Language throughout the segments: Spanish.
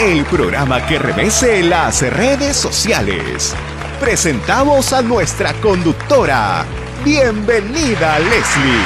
el programa que revese las redes sociales. Presentamos a nuestra conductora. Bienvenida, Leslie.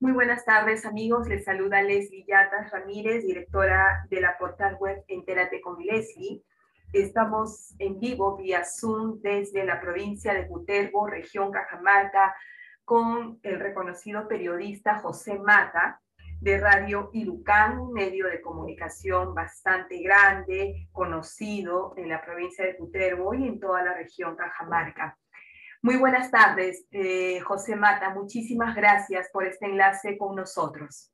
Muy buenas tardes amigos, les saluda Leslie Yatas Ramírez, directora de la portal web Entérate con Leslie. Estamos en vivo vía Zoom desde la provincia de Cutervo, región Cajamarca, con el reconocido periodista José Mata de Radio Ilucán, medio de comunicación bastante grande, conocido en la provincia de Cutervo y en toda la región Cajamarca. Muy buenas tardes, eh, José Mata. Muchísimas gracias por este enlace con nosotros.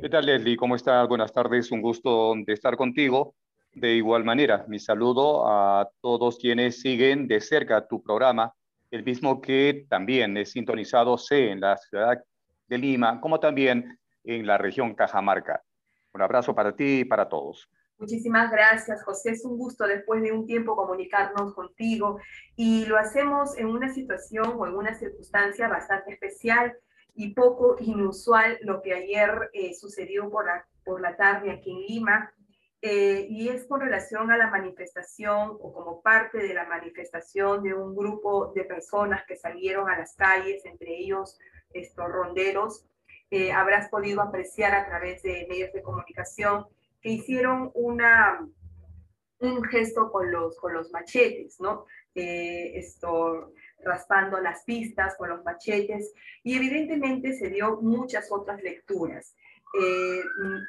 ¿Qué tal, Leslie? ¿Cómo estás? Buenas tardes. Un gusto de estar contigo. De igual manera, mi saludo a todos quienes siguen de cerca tu programa, el mismo que también es sintonizado en la ciudad de Lima, como también en la región Cajamarca. Un abrazo para ti y para todos. Muchísimas gracias, José. Es un gusto después de un tiempo comunicarnos contigo y lo hacemos en una situación o en una circunstancia bastante especial y poco inusual lo que ayer eh, sucedió por la, por la tarde aquí en Lima eh, y es con relación a la manifestación o como parte de la manifestación de un grupo de personas que salieron a las calles, entre ellos estos ronderos. Eh, habrás podido apreciar a través de medios de comunicación que hicieron un gesto con los, con los machetes, ¿no? Eh, esto, raspando las pistas con los machetes y evidentemente se dio muchas otras lecturas. Eh,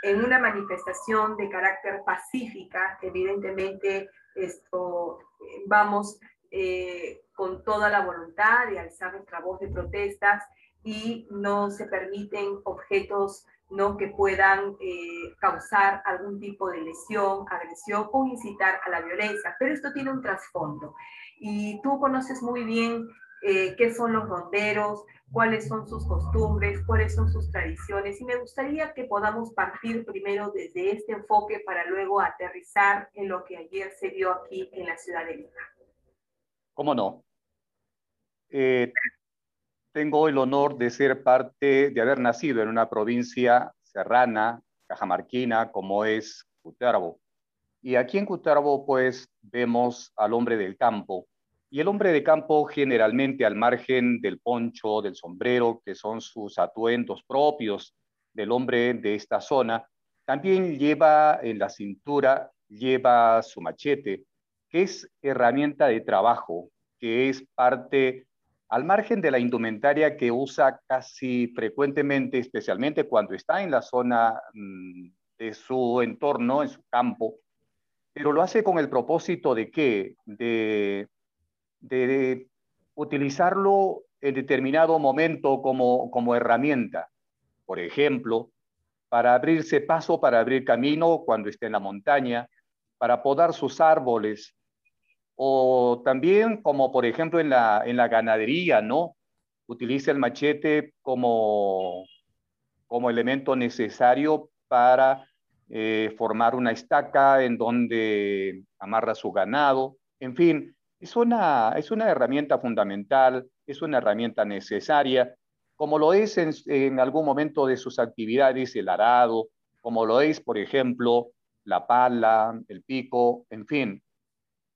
en una manifestación de carácter pacífica, evidentemente esto, vamos eh, con toda la voluntad de alzar nuestra voz de protestas y no se permiten objetos ¿no? que puedan eh, causar algún tipo de lesión, agresión o incitar a la violencia. Pero esto tiene un trasfondo. Y tú conoces muy bien eh, qué son los ronderos, cuáles son sus costumbres, cuáles son sus tradiciones. Y me gustaría que podamos partir primero desde este enfoque para luego aterrizar en lo que ayer se dio aquí en la ciudad de Lima. ¿Cómo no? Eh, tengo el honor de ser parte, de haber nacido en una provincia serrana, cajamarquina, como es Cutervo. Y aquí en Cutervo, pues, vemos al hombre del campo, y el hombre de campo generalmente al margen del poncho, del sombrero, que son sus atuendos propios del hombre de esta zona, también lleva en la cintura, lleva su machete, que es herramienta de trabajo, que es parte al margen de la indumentaria que usa casi frecuentemente, especialmente cuando está en la zona mm, de su entorno, en su campo, pero lo hace con el propósito de qué? De de utilizarlo en determinado momento como, como herramienta. Por ejemplo, para abrirse paso, para abrir camino cuando esté en la montaña, para podar sus árboles, o también como por ejemplo en la, en la ganadería, ¿no? Utiliza el machete como, como elemento necesario para eh, formar una estaca en donde amarra su ganado. En fin, es una, es una herramienta fundamental, es una herramienta necesaria, como lo es en, algún momento de sus actividades el arado, como lo es, por ejemplo, la pala, el pico, en fin.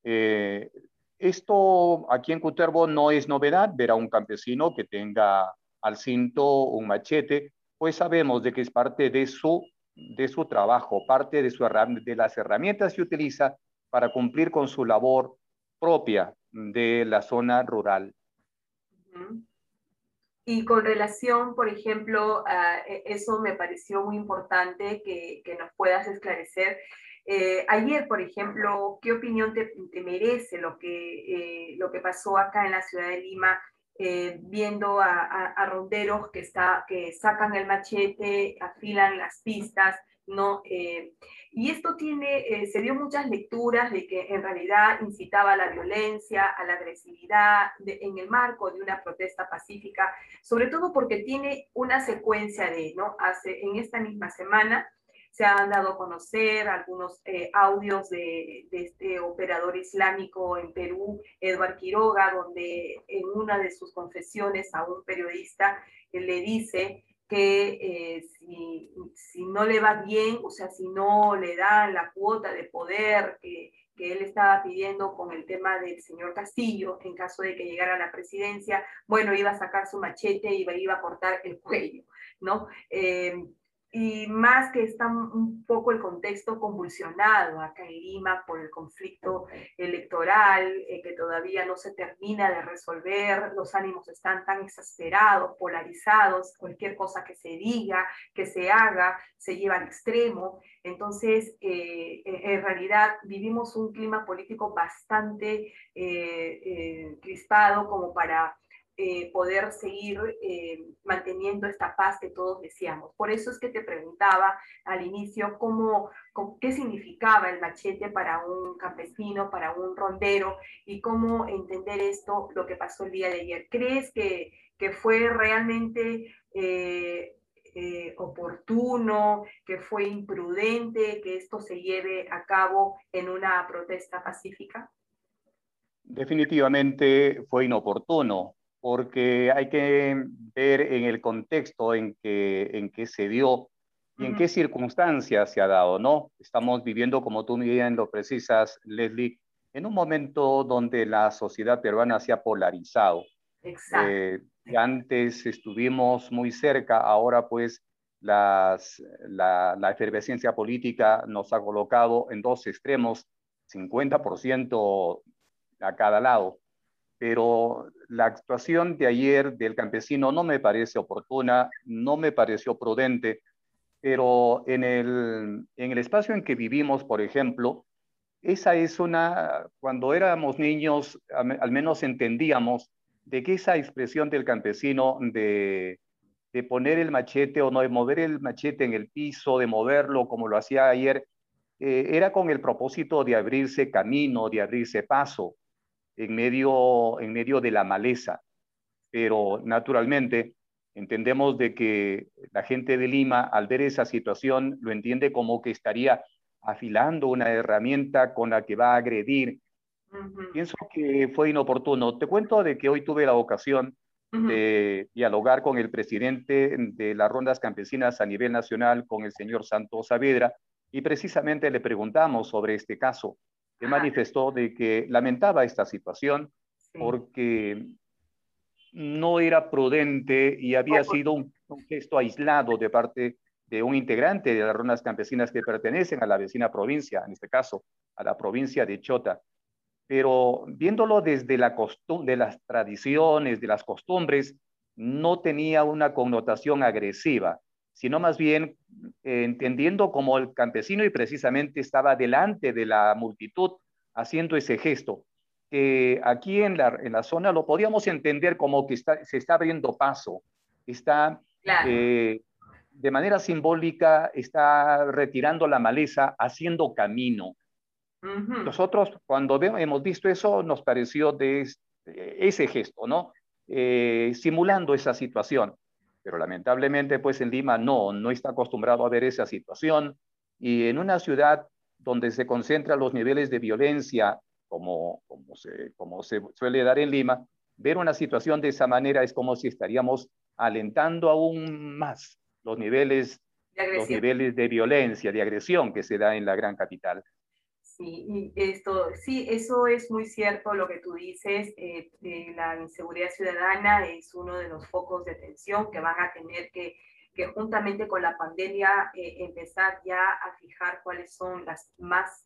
Eh, esto aquí en Cutervo no es novedad, ver a un campesino que tenga al cinto un machete, pues sabemos de que es parte de su, de su trabajo, parte de, su, de las herramientas que utiliza para cumplir con su labor propia de la zona rural. Y con relación, por ejemplo, a e, eso me pareció muy importante que, que nos puedas esclarecer. Eh, ayer, por ejemplo, ¿qué opinión te, merece lo que, eh, lo que pasó acá en la ciudad de Lima, eh, viendo a, a, ronderos que, está, que sacan el machete, afilan las pistas, ¿no? Eh, y esto tiene, eh, se dio muchas lecturas de que en realidad incitaba a la violencia, a la agresividad, en el marco de una protesta pacífica, sobre todo porque tiene una secuencia de, ¿no? Hace, en esta misma semana Se han dado a conocer algunos eh, audios de, este operador islámico en Perú, Edward Quiroga, donde en una de sus confesiones a un periodista le dice que eh, si, si, no le va bien, o sea, si no le dan la cuota de poder que, que, él estaba pidiendo con el tema del señor Castillo, en caso de que llegara a la presidencia, bueno, iba a sacar su machete y iba a cortar el cuello, ¿no? Eh, y más que está un poco el contexto convulsionado acá en Lima por el conflicto electoral eh, que todavía no se termina de resolver, los ánimos están tan exasperados, polarizados, cualquier cosa que se diga, que se haga, se lleva al extremo. Entonces, eh, en realidad vivimos un clima político bastante eh, crispado como para eh, poder seguir eh, manteniendo esta paz que todos deseamos. Por eso es que te preguntaba al inicio cómo, qué significaba el machete para un campesino, para un rondero y cómo entender esto, lo que pasó el día de ayer. ¿Crees que, que fue realmente... Eh, oportuno, que fue imprudente que esto se lleve a cabo en una protesta pacífica? Definitivamente fue inoportuno porque hay que ver en el contexto en que, en que se dio y en qué circunstancias se ha dado, ¿no? Estamos viviendo, como tú bien lo precisas, Leslie, en un momento donde la sociedad peruana se ha polarizado. Exacto. Eh, antes estuvimos muy cerca, ahora pues las, la, la efervescencia política nos ha colocado en dos extremos, 50% a cada lado pero la actuación de ayer del campesino no me parece oportuna, no me pareció prudente, pero en el, en el espacio en que vivimos, por ejemplo, esa es una, cuando éramos niños, al menos entendíamos de que esa expresión del campesino de, de poner el machete o no, de mover el machete en el piso, de moverlo como lo hacía ayer, eh, era con el propósito de abrirse camino, de abrirse paso en medio, en medio de la maleza. Pero naturalmente entendemos de que la gente de Lima, al ver esa situación, lo entiende como que estaría afilando una herramienta con la que va a agredir. Pienso que fue inoportuno. Te cuento de que hoy tuve la ocasión de dialogar con el presidente de las rondas campesinas a nivel nacional, con el señor Santos Saavedra, y precisamente le preguntamos sobre este caso él manifestó de que lamentaba esta situación porque no era prudente y había sido un, gesto aislado de parte de un integrante de las runas campesinas que pertenecen a la vecina provincia, en este caso, a la provincia de Chota. Pero viéndolo desde la de las tradiciones, de las costumbres, no tenía una connotación agresiva sino más bien eh, entendiendo como el campesino y precisamente estaba delante de la multitud haciendo ese gesto. aquí en la, en la zona lo podíamos entender como que está, se está abriendo paso, está eh, de manera simbólica, está retirando la maleza, haciendo camino. Nosotros cuando hemos visto eso nos pareció de ese gesto, ¿no? Eh, simulando esa situación pero lamentablemente pues en Lima no, no está acostumbrado a ver esa situación y en una ciudad donde se concentran los niveles de violencia, como, como, se, como se suele dar en Lima, ver una situación de esa manera es como si estaríamos alentando aún más los niveles, los niveles de violencia, de agresión que se da en la gran capital. Sí, esto, sí, eso es muy cierto lo que tú dices. Eh, la inseguridad ciudadana es uno de los focos de atención que van a tener que, que juntamente con la pandemia eh, empezar ya a fijar cuáles son las más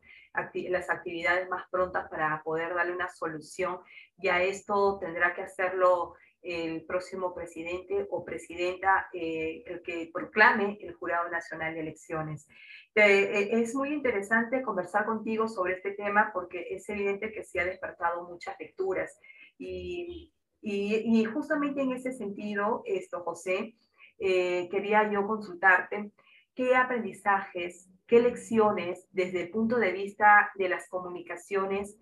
las actividades más prontas para poder darle una solución. Y a esto tendrá que hacerlo el próximo presidente o presidenta eh, el que proclame el Jurado Nacional de Elecciones. Eh, es muy interesante conversar contigo sobre este tema porque es evidente que se ha despertado muchas lecturas y, y, justamente en ese sentido, esto, José, eh, quería yo consultarte qué aprendizajes, qué lecciones desde el punto de vista de las comunicaciones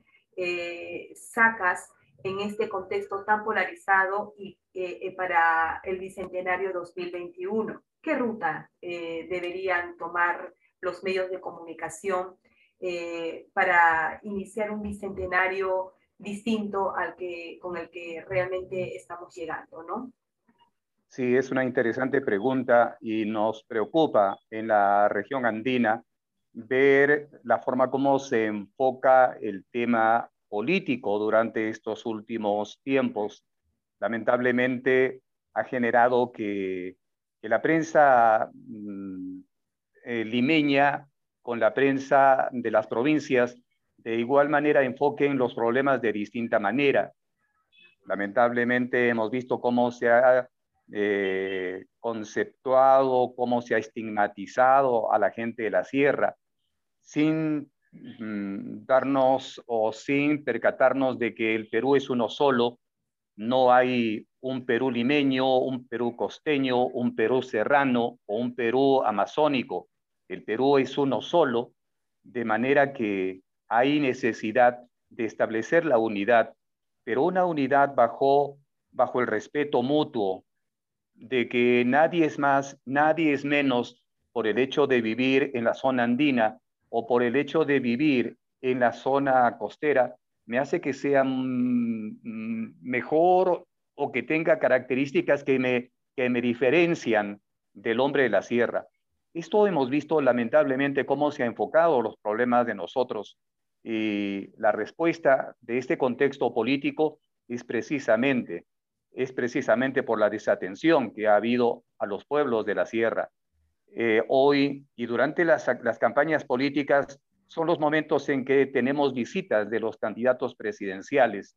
sacas en este contexto tan polarizado y eh, eh, para el Bicentenario 2021? ¿Qué ruta eh, deberían tomar los medios de comunicación para iniciar un bicentenario distinto al que, con el que realmente estamos llegando, ¿no? Sí, es una interesante pregunta y nos preocupa en la región andina ver la forma como se enfoca el tema político durante estos últimos tiempos. Lamentablemente ha generado que, la prensa mm, eh, limeña con la prensa de las provincias de igual manera enfoquen los problemas de distinta manera. Lamentablemente hemos visto cómo se ha eh, conceptuado, cómo se ha estigmatizado a la gente de la sierra, sin darnos o sin percatarnos de que el Perú es uno solo, no hay un Perú limeño, un Perú costeño, un Perú serrano o un Perú amazónico. El Perú es uno solo, de manera que hay necesidad de establecer la unidad, pero una unidad bajo, bajo el respeto mutuo, de que nadie es más, nadie es menos por el hecho de vivir en la zona andina o por el hecho de vivir en la zona costera, me hace que sea mm, mejor o que tenga características que me, que me diferencian del hombre de la sierra. Esto hemos visto lamentablemente cómo se ha enfocado los problemas de nosotros y la respuesta de este contexto político es precisamente, es precisamente por la desatención que ha habido a los pueblos de la sierra. Eh, hoy y durante las, campañas políticas son los momentos en que tenemos visitas de los candidatos presidenciales.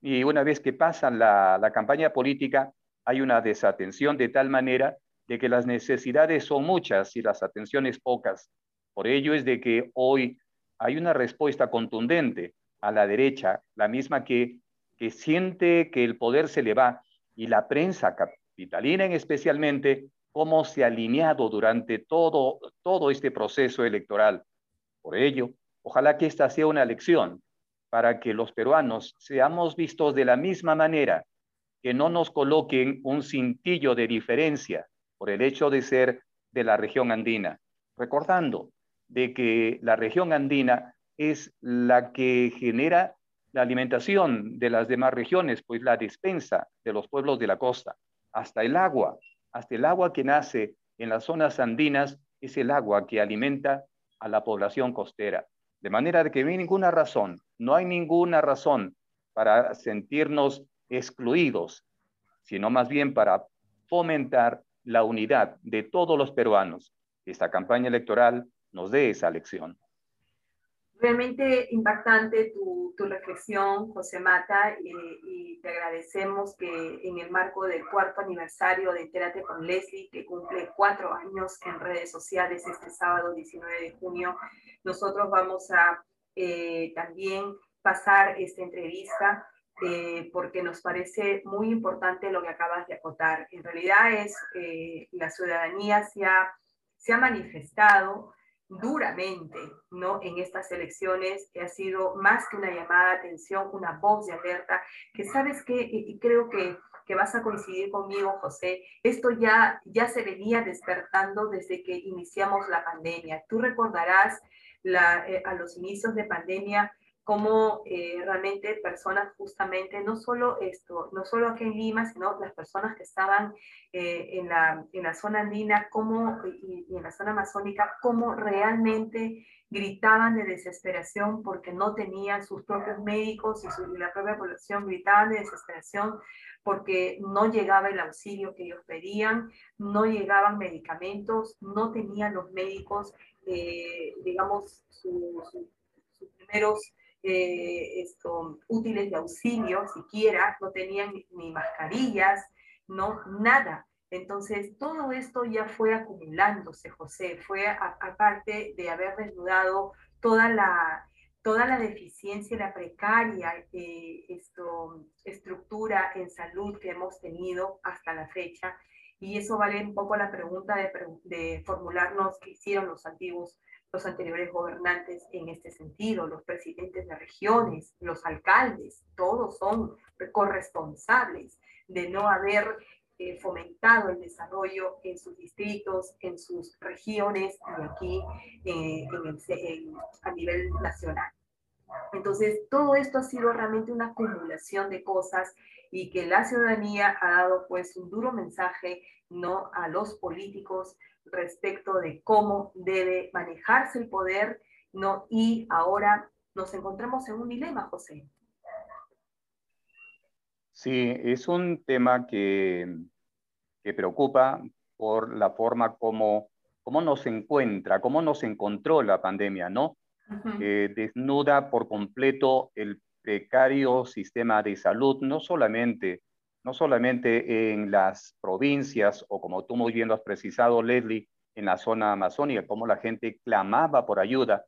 Y una vez que pasan la, la campaña política, hay una desatención de tal manera de que las necesidades son muchas y las atenciones pocas. Por ello es de que hoy hay una respuesta contundente a la derecha, la misma que, que siente que el poder se le va y la prensa capitalina en especialmente cómo se ha alineado durante todo, todo este proceso electoral. Por ello, ojalá que esta sea una lección para que los peruanos seamos vistos de la misma manera, que no nos coloquen un cintillo de diferencia por el hecho de ser de la región andina, recordando de que la región andina es la que genera la alimentación de las demás regiones, pues la dispensa de los pueblos de la costa, hasta el agua, hasta el agua que nace en las zonas andinas es el agua que alimenta a la población costera. De manera que no hay ninguna razón, no hay ninguna razón para sentirnos excluidos, sino más bien para fomentar la unidad de todos los peruanos. Esta campaña electoral nos dé esa lección. Realmente impactante tu, tu reflexión, José Mata, y te agradecemos que en el marco del cuarto aniversario de Entérate con Leslie, que cumple cuatro años en redes sociales este sábado 19 de junio, nosotros vamos a eh, también pasar esta entrevista eh, porque nos parece muy importante lo que acabas de acotar. En realidad es eh, la ciudadanía se ha, se ha manifestado duramente ¿no? en estas elecciones, ha sido más que una llamada de atención, una voz de alerta, que sabes que, y creo que, que vas a coincidir conmigo, José, esto ya, ya se venía despertando desde que iniciamos la pandemia. Tú recordarás eh, a los inicios de pandemia cómo eh, realmente personas justamente, no solo esto, no solo aquí en Lima, sino las personas que estaban eh, en, la, en, la, zona andina cómo, y, en la zona amazónica, cómo realmente gritaban de desesperación porque no tenían sus propios médicos y, la propia población gritaban de desesperación porque no llegaba el auxilio que ellos pedían, no llegaban medicamentos, no tenían los médicos, eh, digamos, sus primeros eh, esto, útiles de auxilio siquiera, no tenían ni mascarillas, no, nada. Entonces, todo esto ya fue acumulándose, José, fue aparte de haber desnudado toda la, toda la deficiencia, la precaria eh, esto, estructura en salud que hemos tenido hasta la fecha. Y eso vale un poco la pregunta de, de formularnos qué hicieron los antiguos los anteriores gobernantes en este sentido, los presidentes de regiones, los alcaldes, todos son corresponsables de no haber eh, fomentado el desarrollo en sus distritos, en sus regiones y aquí eh, a nivel nacional. Entonces, todo esto ha sido realmente una acumulación de cosas y que la ciudadanía ha dado pues un duro mensaje no a los políticos respecto de cómo debe manejarse el poder, no y ahora nos encontramos en un dilema, José. Sí, es un tema que, que preocupa por la forma como, cómo nos encuentra, cómo nos encontró la pandemia, ¿no? Eh, desnuda por completo el precario sistema de salud, no solamente, no solamente en las provincias o como tú muy bien lo has precisado, Leslie, en la zona amazónica, como la gente clamaba por ayuda,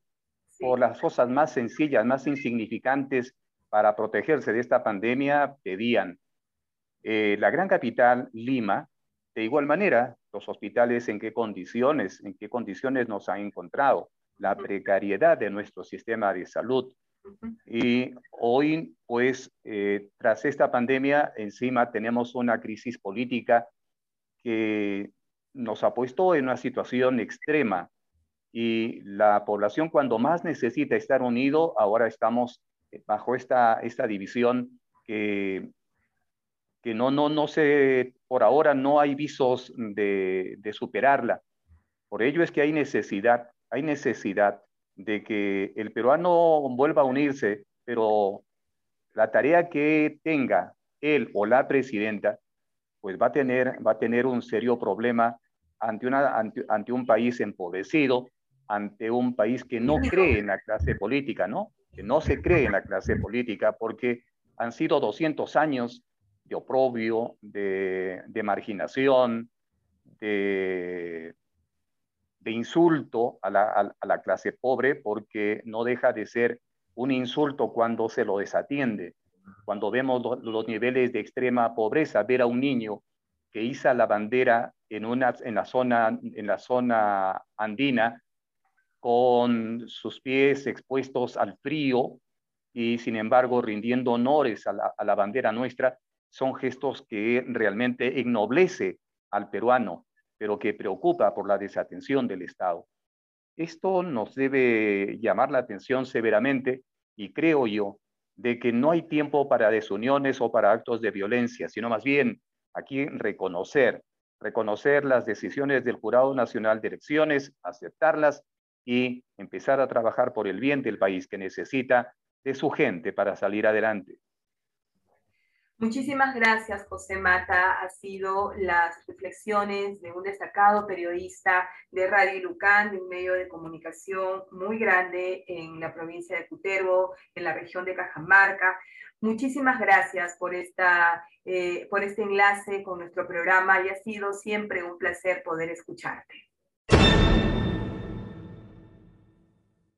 por las cosas más sencillas, más insignificantes para protegerse de esta pandemia, pedían. Eh, la gran capital, Lima, de igual manera, los hospitales en qué condiciones, en qué condiciones nos han encontrado, la precariedad de nuestro sistema de salud. Y hoy, pues, eh, tras esta pandemia, encima tenemos una crisis política que nos ha puesto en una situación extrema y la población cuando más necesita estar unido, ahora estamos bajo esta, esta división que, que no, no, no se, por ahora no hay visos de, de superarla. Por ello es que hay necesidad, hay necesidad de que el peruano vuelva a unirse, pero la tarea que tenga él o la presidenta, pues va a tener, va a tener un serio problema ante, una, ante, un país empobrecido, ante un país que no cree en la clase política, ¿no? Que no se cree en la clase política porque han sido 200 años de oprobio, de, de marginación, de, insulto a la, a la, clase pobre porque no deja de ser un insulto cuando se lo desatiende. Cuando vemos los niveles de extrema pobreza, ver a un niño que iza la bandera en, una, en, la zona, en la zona andina con sus pies expuestos al frío y sin embargo rindiendo honores a la, a la bandera nuestra, son gestos que realmente ennoblece al peruano, pero que preocupa por la desatención del Estado. Esto nos debe llamar la atención severamente y creo yo de que no hay tiempo para desuniones o para actos de violencia, sino más bien aquí reconocer, reconocer las decisiones del Jurado Nacional de Elecciones, aceptarlas y empezar a trabajar por el bien del país que necesita de su gente para salir adelante. Muchísimas gracias, José Mata. Ha sido las reflexiones de un destacado periodista de Radio Lucán, de un medio de comunicación muy grande en la provincia de Cutervo, en la región de Cajamarca. Muchísimas gracias por, esta, eh, por este enlace con nuestro programa y ha sido siempre un placer poder escucharte.